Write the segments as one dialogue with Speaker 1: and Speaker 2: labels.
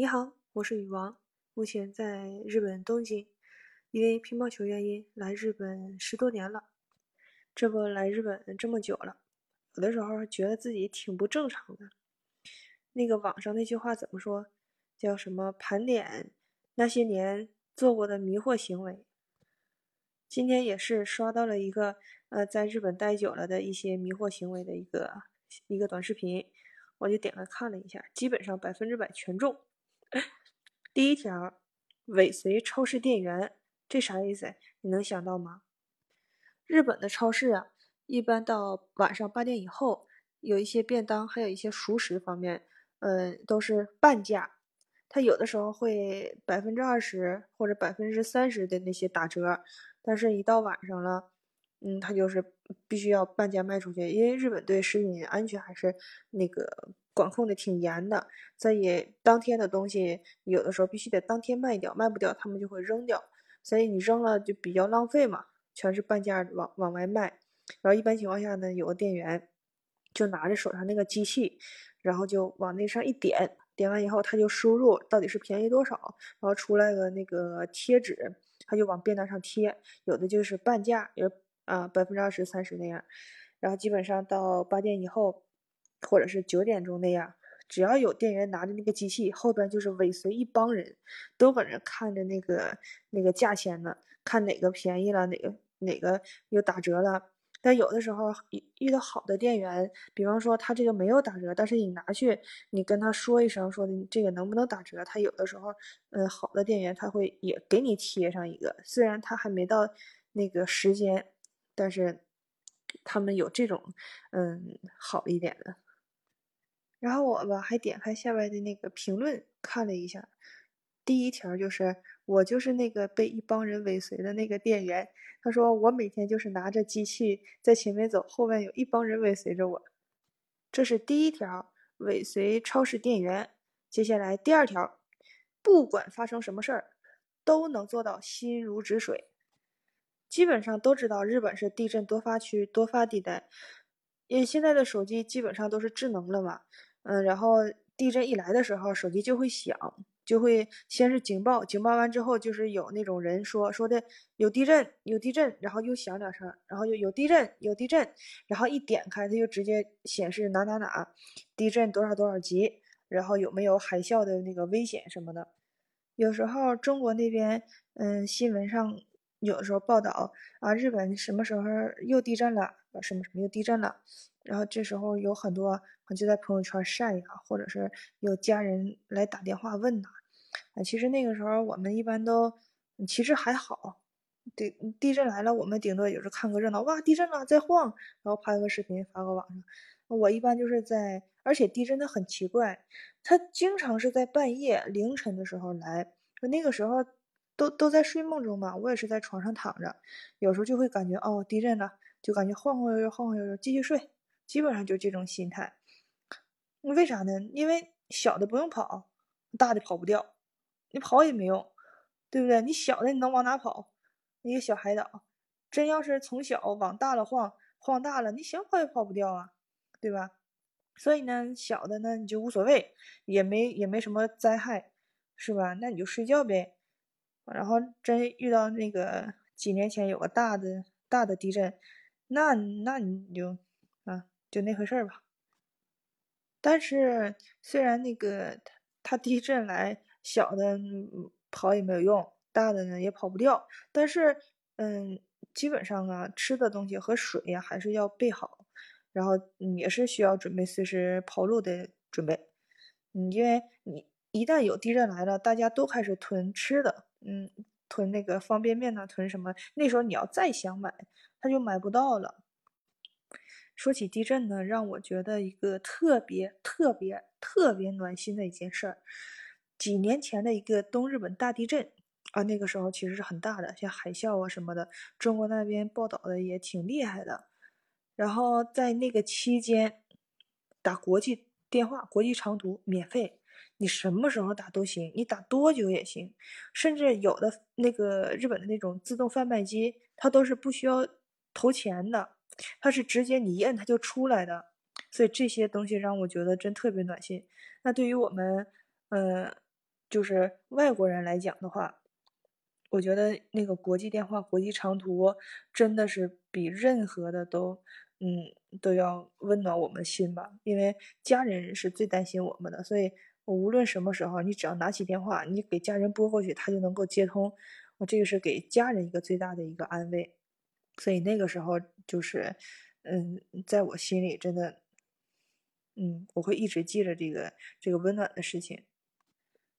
Speaker 1: 你好，我是羽王，目前在日本东京，因为乒乓球原因来日本十多年了。这不来日本这么久了，有的时候觉得自己挺不正常的。那个网上那句话怎么说？叫什么？盘点那些年做过的迷惑行为。今天也是刷到了一个呃，在日本待久了的一些迷惑行为的一个一个短视频。我就点开看了一下，基本上百分之百全中。第一条，尾随超市店员，这啥意思？你能想到吗？日本的超市啊，一般到晚上八点以后，有一些便当，还有一些熟食方面，嗯，都是半价。它有的时候会百分之二十或者百分之三十的那些打折，但是一到晚上了。嗯，它就是必须要半价卖出去，因为日本对食品安全还是那个管控的挺严的。所以当天的东西有的时候必须得当天卖掉，卖不掉他们就会扔掉。所以你扔了就比较浪费嘛，全是半价往往外卖。然后一般情况下呢，有个店员就拿着手上那个机器，然后就往那上一点，点完以后他就输入到底是便宜多少，然后出来个那个贴纸，他就往便当上贴，有的就是半价，有。啊，百分之二十、三十那样，然后基本上到八点以后，或者是九点钟那样，只要有店员拿着那个机器，后边就是尾随一帮人，都搁那看着那个那个价钱呢，看哪个便宜了，哪个哪个又打折了。但有的时候遇到好的店员，比方说他这个没有打折，但是你拿去，你跟他说一声，说的这个能不能打折，他有的时候，嗯，好的店员他会也给你贴上一个，虽然他还没到那个时间。但是他们有这种，嗯，好一点的。然后我吧还点开下边的那个评论看了一下，第一条就是我就是那个被一帮人尾随的那个店员。他说我每天就是拿着机器在前面走，后面有一帮人尾随着我。这是第一条，尾随超市店员。接下来第二条，不管发生什么事儿，都能做到心如止水。基本上都知道日本是地震多发区、多发地带，因为现在的手机基本上都是智能了嘛，嗯，然后地震一来的时候，手机就会响，就会先是警报，警报完之后就是有那种人说说的有地震，有地震，然后又响两声，然后又有地震，有地震，然后一点开它就直接显示哪哪哪地震多少多少级，然后有没有海啸的那个危险什么的。有时候中国那边，嗯，新闻上。有的时候报道啊，日本什么时候又地震了？什么什么又地震了？然后这时候有很多就在朋友圈晒呀，或者是有家人来打电话问呐。啊，其实那个时候我们一般都其实还好，对地震来了，我们顶多也是看个热闹，哇，地震了，在晃，然后拍个视频发个网上。我一般就是在，而且地震它很奇怪，它经常是在半夜凌晨的时候来，那个时候。都都在睡梦中嘛，我也是在床上躺着，有时候就会感觉哦地震了，就感觉晃晃悠悠，晃晃悠悠，继续睡，基本上就这种心态。为啥呢？因为小的不用跑，大的跑不掉，你跑也没用，对不对？你小的你能往哪跑？一个小海岛，真要是从小往大了晃，晃大了，你想跑也跑不掉啊，对吧？所以呢，小的呢你就无所谓，也没也没什么灾害，是吧？那你就睡觉呗。然后真遇到那个几年前有个大的大的地震，那那你就啊就那回事儿吧。但是虽然那个它它地震来，小的跑也没有用，大的呢也跑不掉。但是嗯，基本上啊，吃的东西和水呀还是要备好，然后也是需要准备随时跑路的准备。嗯，因为你一旦有地震来了，大家都开始囤吃的。嗯，囤那个方便面呢，囤什么？那时候你要再想买，他就买不到了。说起地震呢，让我觉得一个特别特别特别暖心的一件事儿。几年前的一个东日本大地震啊，那个时候其实是很大的，像海啸啊什么的，中国那边报道的也挺厉害的。然后在那个期间，打国际电话、国际长途免费。你什么时候打都行，你打多久也行，甚至有的那个日本的那种自动贩卖机，它都是不需要投钱的，它是直接你一摁它就出来的。所以这些东西让我觉得真特别暖心。那对于我们，呃，就是外国人来讲的话，我觉得那个国际电话、国际长途真的是比任何的都，嗯，都要温暖我们心吧。因为家人是最担心我们的，所以我无论什么时候，你只要拿起电话，你给家人拨过去，他就能够接通。我这个是给家人一个最大的一个安慰。所以那个时候就是，嗯，在我心里真的，嗯，我会一直记着这个这个温暖的事情。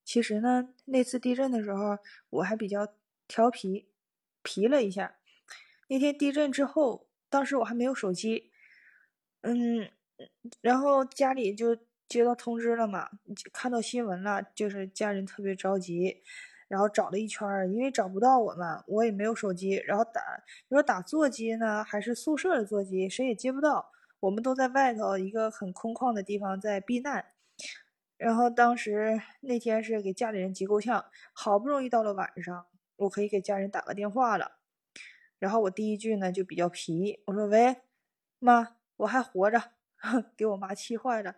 Speaker 1: 其实呢，那次地震的时候，我还比较调皮，皮了一下。那天地震之后，当时我还没有手机，嗯，然后家里就接到通知了嘛，看到新闻了，就是家人特别着急，然后找了一圈，因为找不到我嘛，我也没有手机，然后打，你说打座机呢，还是宿舍的座机，谁也接不到，我们都在外头一个很空旷的地方在避难。然后当时那天是给家里人急够呛，好不容易到了晚上，我可以给家人打个电话了。然后我第一句呢就比较皮，我说：“喂，妈，我还活着。”给我妈气坏了，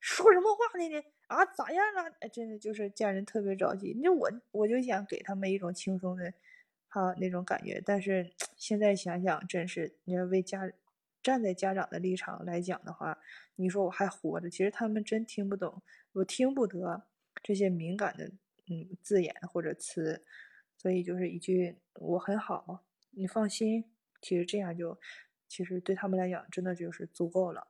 Speaker 1: 说什么话呢？你啊，咋样了？真的就是家人特别着急。那我我就想给他们一种轻松的，哈那种感觉。但是现在想想，真是你要为家站在家长的立场来讲的话，你说我还活着，其实他们真听不懂。我听不得这些敏感的嗯字眼或者词，所以就是一句我很好，你放心。其实这样就其实对他们来讲真的就是足够了。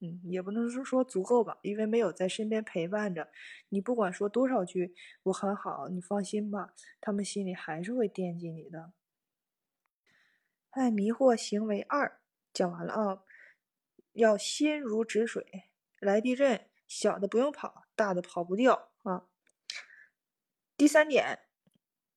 Speaker 1: 嗯，也不能说说足够吧，因为没有在身边陪伴着你，不管说多少句我很好，你放心吧，他们心里还是会惦记你的。哎，迷惑行为二讲完了啊，要心如止水，来地震。小的不用跑，大的跑不掉啊。第三点，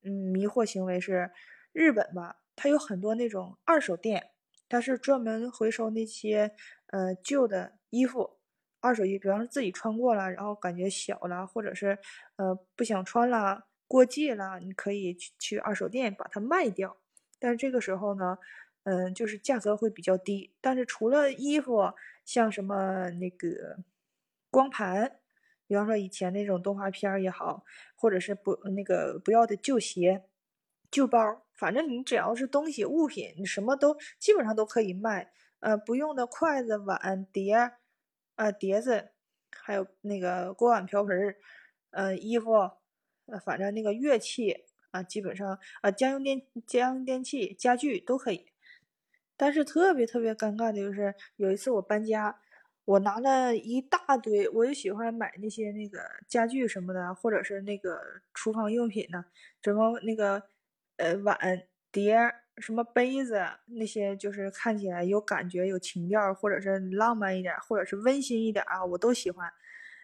Speaker 1: 嗯，迷惑行为是日本吧？它有很多那种二手店，它是专门回收那些呃旧的衣服，二手衣，比方说自己穿过了，然后感觉小了，或者是呃不想穿了，过季了，你可以去去二手店把它卖掉。但是这个时候呢，嗯，就是价格会比较低。但是除了衣服，像什么那个。光盘，比方说以前那种动画片也好，或者是不那个不要的旧鞋、旧包，反正你只要是东西物品，你什么都基本上都可以卖。呃，不用的筷子、碗、碟，呃，碟子，还有那个锅碗瓢盆，呃，衣服，呃，反正那个乐器啊，基本上啊，家用电家用电器、家具都可以。但是特别特别尴尬的就是有一次我搬家。我拿了一大堆，我就喜欢买那些那个家具什么的，或者是那个厨房用品呢，什么那个呃碗碟、什么杯子那些，就是看起来有感觉、有情调，或者是浪漫一点，或者是温馨一点啊，我都喜欢。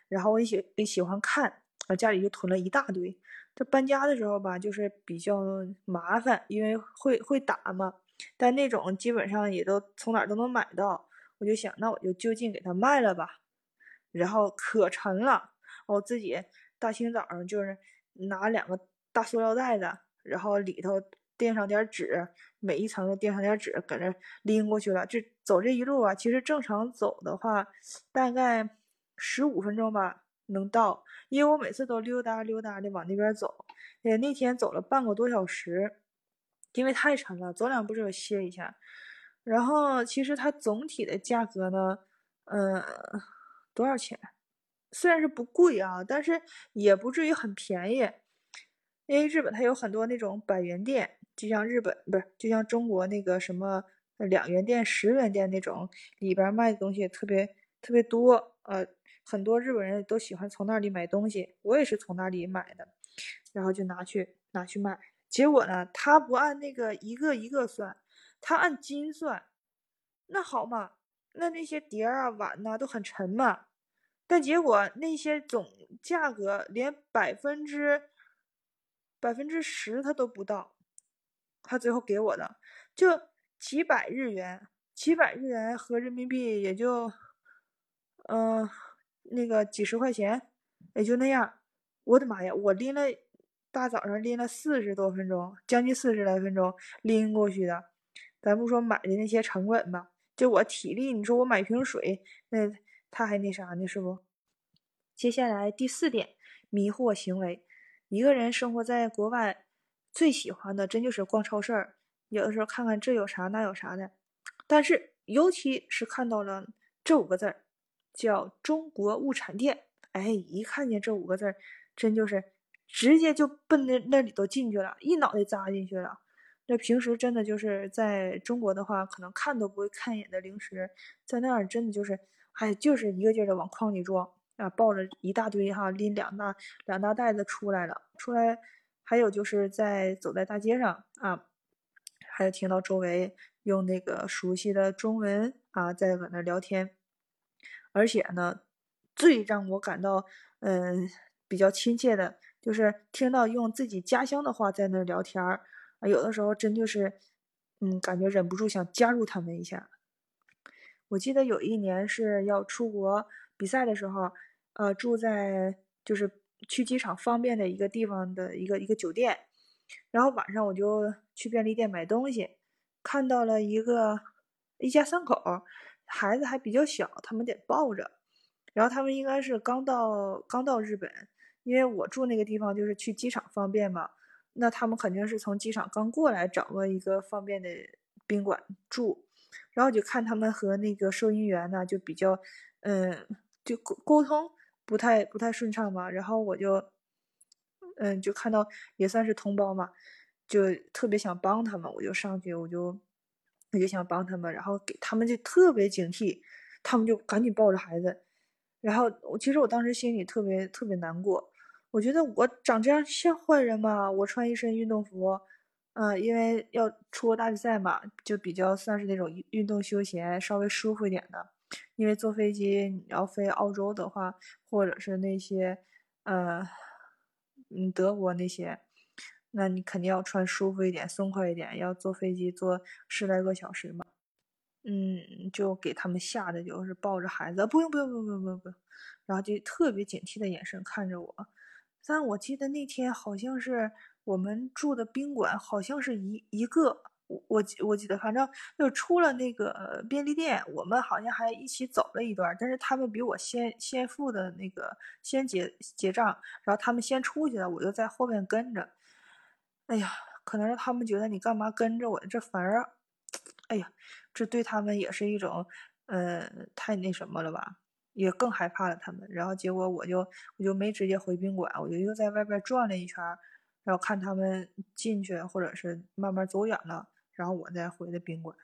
Speaker 1: 然后我也喜也喜欢看，我家里就囤了一大堆。这搬家的时候吧，就是比较麻烦，因为会会打嘛，但那种基本上也都从哪都能买到。我就想，那我就就近给他卖了吧，然后可沉了，我自己大清早上就是拿两个大塑料袋子，然后里头垫上点纸，每一层都垫上点纸，搁那拎过去了。这走这一路啊，其实正常走的话，大概十五分钟吧能到，因为我每次都溜达溜达的往那边走。哎，那天走了半个多小时，因为太沉了，走两步就要歇一下。然后其实它总体的价格呢，嗯，多少钱？虽然是不贵啊，但是也不至于很便宜。因为日本它有很多那种百元店，就像日本不是，就像中国那个什么两元店、十元店那种，里边卖的东西特别特别多。呃，很多日本人都喜欢从那里买东西，我也是从那里买的，然后就拿去拿去卖。结果呢，他不按那个一个一个算。他按斤算，那好嘛，那那些碟儿啊碗呐都很沉嘛，但结果那些总价格连百分之百分之十他都不到，他最后给我的就几百日元，几百日元合人民币也就，嗯，那个几十块钱，也就那样。我的妈呀，我拎了大早上拎了四十多分钟，将近四十来分钟拎过去的。咱不说买的那些成本吧，就我体力，你说我买瓶水，那他还那啥呢，是不？接下来第四点，迷惑行为。一个人生活在国外，最喜欢的真就是逛超市儿，有的时候看看这有啥那有啥的。但是尤其是看到了这五个字儿，叫“中国物产店”，哎，一看见这五个字儿，真就是直接就奔那那里头进去了，一脑袋扎进去了。那平时真的就是在中国的话，可能看都不会看一眼的零食，在那儿真的就是，哎，就是一个劲儿的往筐里装啊，抱着一大堆哈，拎两大两大袋子出来了。出来，还有就是在走在大街上啊，还有听到周围用那个熟悉的中文啊，在搁那聊天，而且呢，最让我感到嗯比较亲切的，就是听到用自己家乡的话在那聊天儿。啊，有的时候真就是，嗯，感觉忍不住想加入他们一下。我记得有一年是要出国比赛的时候，呃，住在就是去机场方便的一个地方的一个一个酒店，然后晚上我就去便利店买东西，看到了一个一家三口，孩子还比较小，他们得抱着，然后他们应该是刚到刚到日本，因为我住那个地方就是去机场方便嘛。那他们肯定是从机场刚过来，找个一个方便的宾馆住，然后就看他们和那个收银员呢，就比较，嗯，就沟沟通不太不太顺畅嘛。然后我就，嗯，就看到也算是同胞嘛，就特别想帮他们，我就上去，我就我就想帮他们，然后给他们就特别警惕，他们就赶紧抱着孩子，然后我其实我当时心里特别特别难过。我觉得我长这样像坏人吗？我穿一身运动服，嗯，因为要出国大比赛嘛，就比较算是那种运动休闲，稍微舒服一点的。因为坐飞机你要飞澳洲的话，或者是那些，呃，嗯，德国那些，那你肯定要穿舒服一点、松快一点，要坐飞机坐十来个小时嘛。嗯，就给他们吓得就是抱着孩子，不用不用不用不用不用不用，然后就特别警惕的眼神看着我。但我记得那天好像是我们住的宾馆，好像是一一个，我我我记得，反正就出了那个便利店，我们好像还一起走了一段，但是他们比我先先付的那个先结结账，然后他们先出去了，我就在后面跟着。哎呀，可能是他们觉得你干嘛跟着我，这反而，哎呀，这对他们也是一种，呃，太那什么了吧。也更害怕了他们，然后结果我就我就没直接回宾馆，我就又在外边转了一圈，然后看他们进去或者是慢慢走远了，然后我再回的宾馆。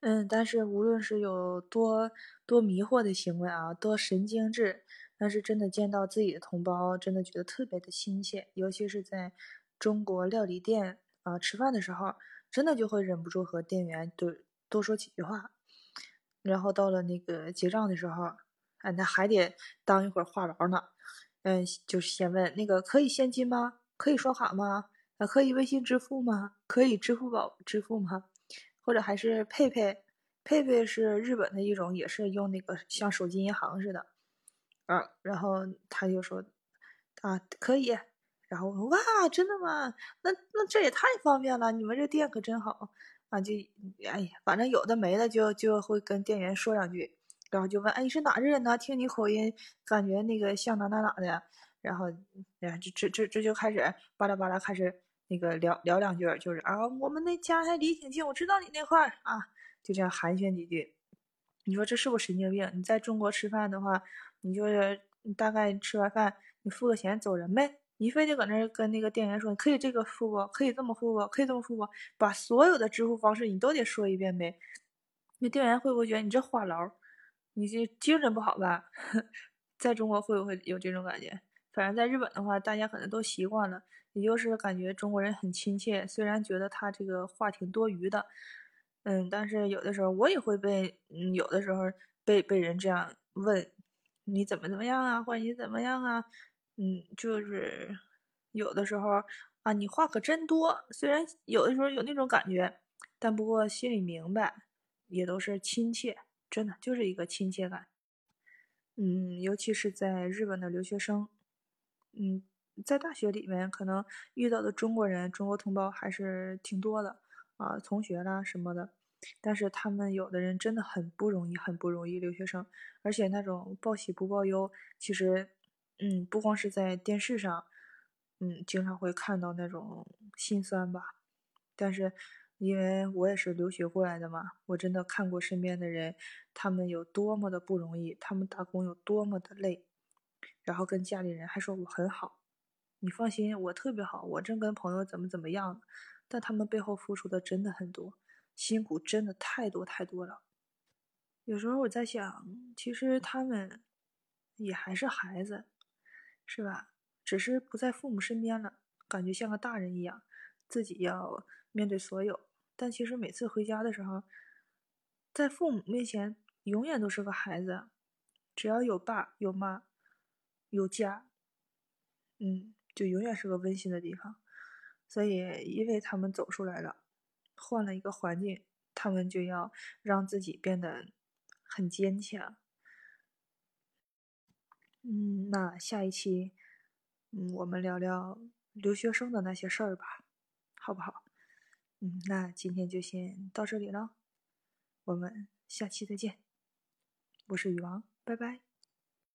Speaker 1: 嗯，但是无论是有多多迷惑的行为啊，多神经质，但是真的见到自己的同胞，真的觉得特别的亲切，尤其是在中国料理店啊吃饭的时候，真的就会忍不住和店员多多说几句话。然后到了那个结账的时候，哎，那还得当一会儿话痨呢。嗯，就是先问那个可以现金吗？可以刷卡吗？啊，可以微信支付吗？可以支付宝支付吗？或者还是佩佩？佩佩是日本的一种，也是用那个像手机银行似的。啊，然后他就说啊，可以。然后我说哇，真的吗？那那这也太方便了，你们这店可真好。啊，就哎呀，反正有的没的，就就会跟店员说两句，然后就问，哎，你是哪人呢？听你口音，感觉那个像哪哪哪的。然后，然后这这这这就开始巴拉巴拉开始那个聊聊两句，就是啊，我们那家还离挺近，我知道你那块儿啊，就这样寒暄几句。你说这是不是神经病？你在中国吃饭的话，你就是大概吃完饭，你付个钱走人呗。你非得搁那跟那个店员说，你可以这个付不？可以这么付不？可以这么付不？把所有的支付方式你都得说一遍呗。那店员会不会觉得你这话痨？你这精神不好吧？在中国会不会有这种感觉？反正在日本的话，大家可能都习惯了，也就是感觉中国人很亲切。虽然觉得他这个话挺多余的，嗯，但是有的时候我也会被，嗯，有的时候被被人这样问，你怎么怎么样啊？或者你怎么样啊？嗯，就是有的时候啊，你话可真多。虽然有的时候有那种感觉，但不过心里明白，也都是亲切，真的就是一个亲切感。嗯，尤其是在日本的留学生，嗯，在大学里面可能遇到的中国人、中国同胞还是挺多的啊，同学啦什么的。但是他们有的人真的很不容易，很不容易。留学生，而且那种报喜不报忧，其实。嗯，不光是在电视上，嗯，经常会看到那种心酸吧。但是，因为我也是留学过来的嘛，我真的看过身边的人，他们有多么的不容易，他们打工有多么的累，然后跟家里人还说我很好，你放心，我特别好，我正跟朋友怎么怎么样，但他们背后付出的真的很多，辛苦真的太多太多了。有时候我在想，其实他们也还是孩子，是吧？只是不在父母身边了，感觉像个大人一样，自己要面对所有。但其实每次回家的时候，在父母面前永远都是个孩子，只要有爸有妈有家，嗯，就永远是个温馨的地方。所以，因为他们走出来了，换了一个环境，他们就要让自己变得。很坚强，嗯，那下一期，嗯，我们聊聊留学生的那些事儿吧，好不好？嗯，那今天就先到这里了，我们下期再见，我是雨王，拜拜。